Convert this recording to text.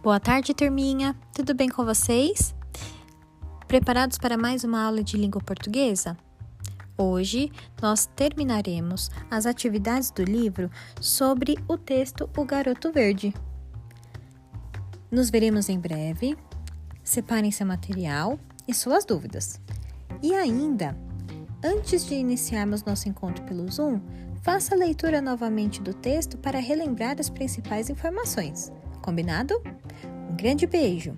Boa tarde, turminha. Tudo bem com vocês? Preparados para mais uma aula de língua portuguesa? Hoje nós terminaremos as atividades do livro sobre o texto O Garoto Verde. Nos veremos em breve. Separem seu material e suas dúvidas. E ainda, antes de iniciarmos nosso encontro pelo Zoom, faça a leitura novamente do texto para relembrar as principais informações. Combinado? Um grande beijo!